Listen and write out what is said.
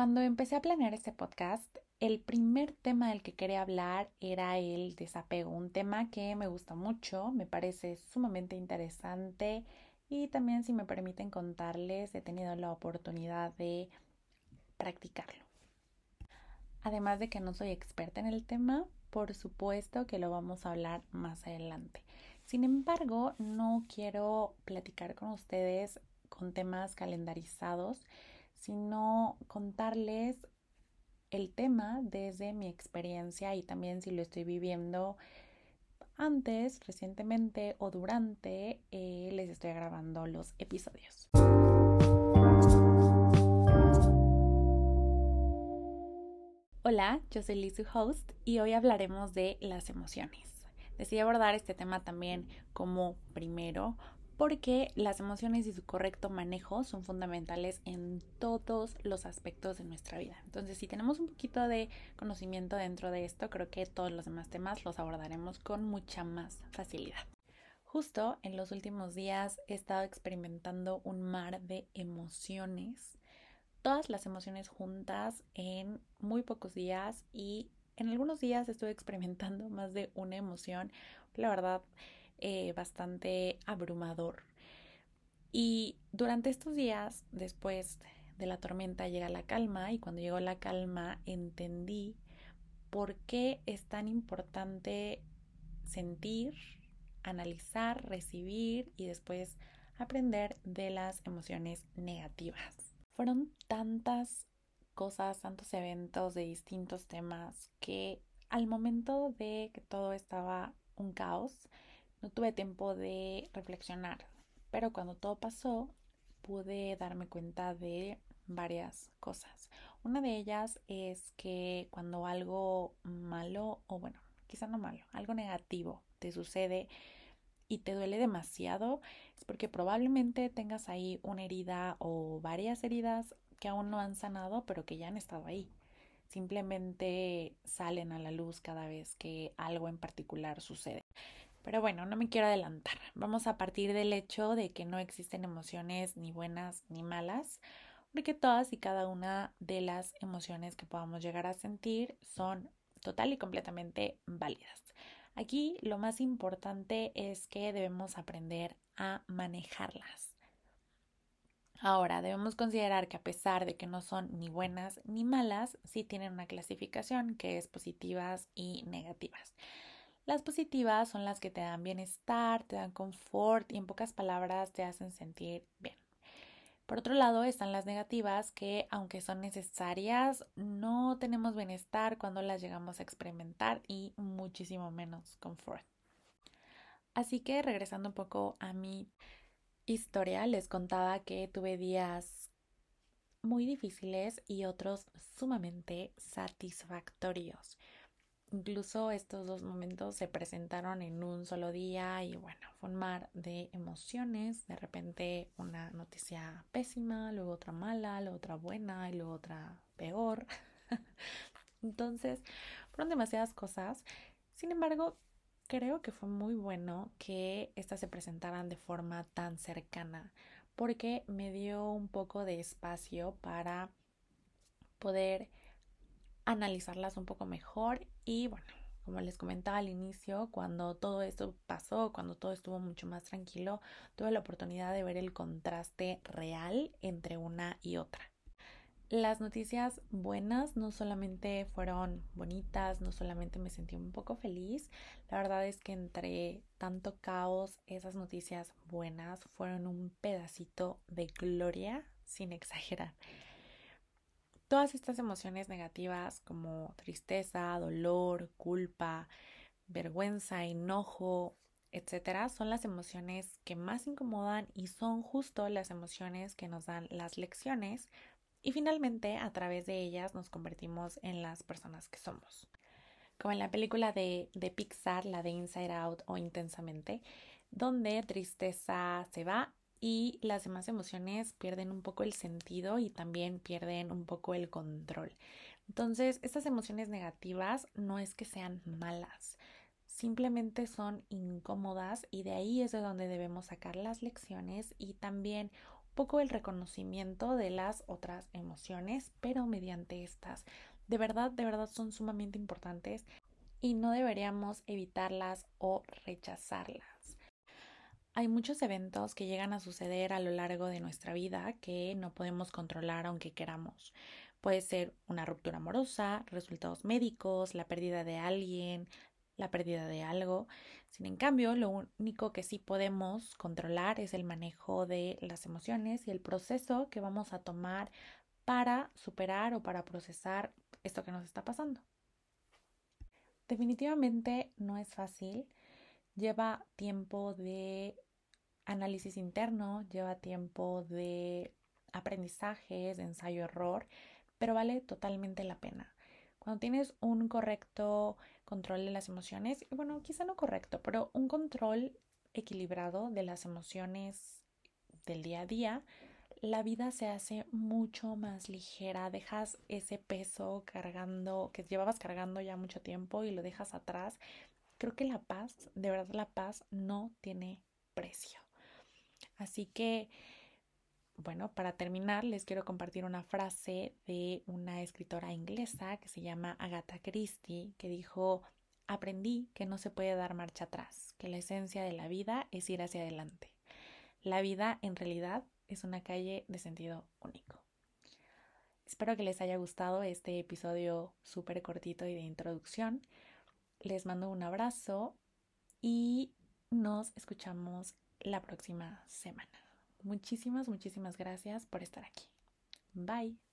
Cuando empecé a planear este podcast, el primer tema del que quería hablar era el desapego, un tema que me gusta mucho, me parece sumamente interesante y también si me permiten contarles he tenido la oportunidad de practicarlo. Además de que no soy experta en el tema, por supuesto que lo vamos a hablar más adelante. Sin embargo, no quiero platicar con ustedes con temas calendarizados, sino contarles el tema desde mi experiencia y también si lo estoy viviendo antes, recientemente o durante, eh, les estoy grabando los episodios. Hola, yo soy Lizu Host y hoy hablaremos de las emociones. Decidí abordar este tema también como primero porque las emociones y su correcto manejo son fundamentales en todos los aspectos de nuestra vida. Entonces, si tenemos un poquito de conocimiento dentro de esto, creo que todos los demás temas los abordaremos con mucha más facilidad. Justo en los últimos días he estado experimentando un mar de emociones, todas las emociones juntas en muy pocos días y en algunos días estuve experimentando más de una emoción. La verdad, eh, bastante abrumador. Y durante estos días, después de la tormenta, llega la calma y cuando llegó la calma entendí por qué es tan importante sentir, analizar, recibir y después aprender de las emociones negativas. Fueron tantas cosas, tantos eventos de distintos temas que al momento de que todo estaba un caos, no tuve tiempo de reflexionar, pero cuando todo pasó pude darme cuenta de varias cosas. Una de ellas es que cuando algo malo, o bueno, quizá no malo, algo negativo te sucede y te duele demasiado, es porque probablemente tengas ahí una herida o varias heridas que aún no han sanado, pero que ya han estado ahí. Simplemente salen a la luz cada vez que algo en particular sucede. Pero bueno, no me quiero adelantar. Vamos a partir del hecho de que no existen emociones ni buenas ni malas, porque todas y cada una de las emociones que podamos llegar a sentir son total y completamente válidas. Aquí lo más importante es que debemos aprender a manejarlas. Ahora, debemos considerar que a pesar de que no son ni buenas ni malas, sí tienen una clasificación que es positivas y negativas. Las positivas son las que te dan bienestar, te dan confort y en pocas palabras te hacen sentir bien. Por otro lado están las negativas que aunque son necesarias, no tenemos bienestar cuando las llegamos a experimentar y muchísimo menos confort. Así que regresando un poco a mi historia, les contaba que tuve días muy difíciles y otros sumamente satisfactorios. Incluso estos dos momentos se presentaron en un solo día y bueno, fue un mar de emociones. De repente una noticia pésima, luego otra mala, luego otra buena y luego otra peor. Entonces, fueron demasiadas cosas. Sin embargo, creo que fue muy bueno que estas se presentaran de forma tan cercana porque me dio un poco de espacio para poder analizarlas un poco mejor y bueno, como les comentaba al inicio, cuando todo esto pasó, cuando todo estuvo mucho más tranquilo, tuve la oportunidad de ver el contraste real entre una y otra. Las noticias buenas no solamente fueron bonitas, no solamente me sentí un poco feliz, la verdad es que entre tanto caos, esas noticias buenas fueron un pedacito de gloria, sin exagerar. Todas estas emociones negativas como tristeza, dolor, culpa, vergüenza, enojo, etcétera, son las emociones que más incomodan y son justo las emociones que nos dan las lecciones y finalmente a través de ellas nos convertimos en las personas que somos. Como en la película de, de Pixar, la de Inside Out o Intensamente, donde tristeza se va y las demás emociones pierden un poco el sentido y también pierden un poco el control. Entonces, estas emociones negativas no es que sean malas, simplemente son incómodas y de ahí es de donde debemos sacar las lecciones y también un poco el reconocimiento de las otras emociones, pero mediante estas. De verdad, de verdad son sumamente importantes y no deberíamos evitarlas o rechazarlas. Hay muchos eventos que llegan a suceder a lo largo de nuestra vida que no podemos controlar aunque queramos. Puede ser una ruptura amorosa, resultados médicos, la pérdida de alguien, la pérdida de algo. Sin en cambio, lo único que sí podemos controlar es el manejo de las emociones y el proceso que vamos a tomar para superar o para procesar esto que nos está pasando. Definitivamente no es fácil, lleva tiempo de análisis interno, lleva tiempo de aprendizajes, de ensayo-error, pero vale totalmente la pena. Cuando tienes un correcto control de las emociones, bueno, quizá no correcto, pero un control equilibrado de las emociones del día a día, la vida se hace mucho más ligera, dejas ese peso cargando, que llevabas cargando ya mucho tiempo y lo dejas atrás. Creo que la paz, de verdad la paz no tiene precio. Así que bueno, para terminar, les quiero compartir una frase de una escritora inglesa que se llama Agatha Christie, que dijo, aprendí que no se puede dar marcha atrás, que la esencia de la vida es ir hacia adelante. La vida en realidad es una calle de sentido único. Espero que les haya gustado este episodio súper cortito y de introducción. Les mando un abrazo y nos escuchamos la próxima semana. Muchísimas, muchísimas gracias por estar aquí. Bye.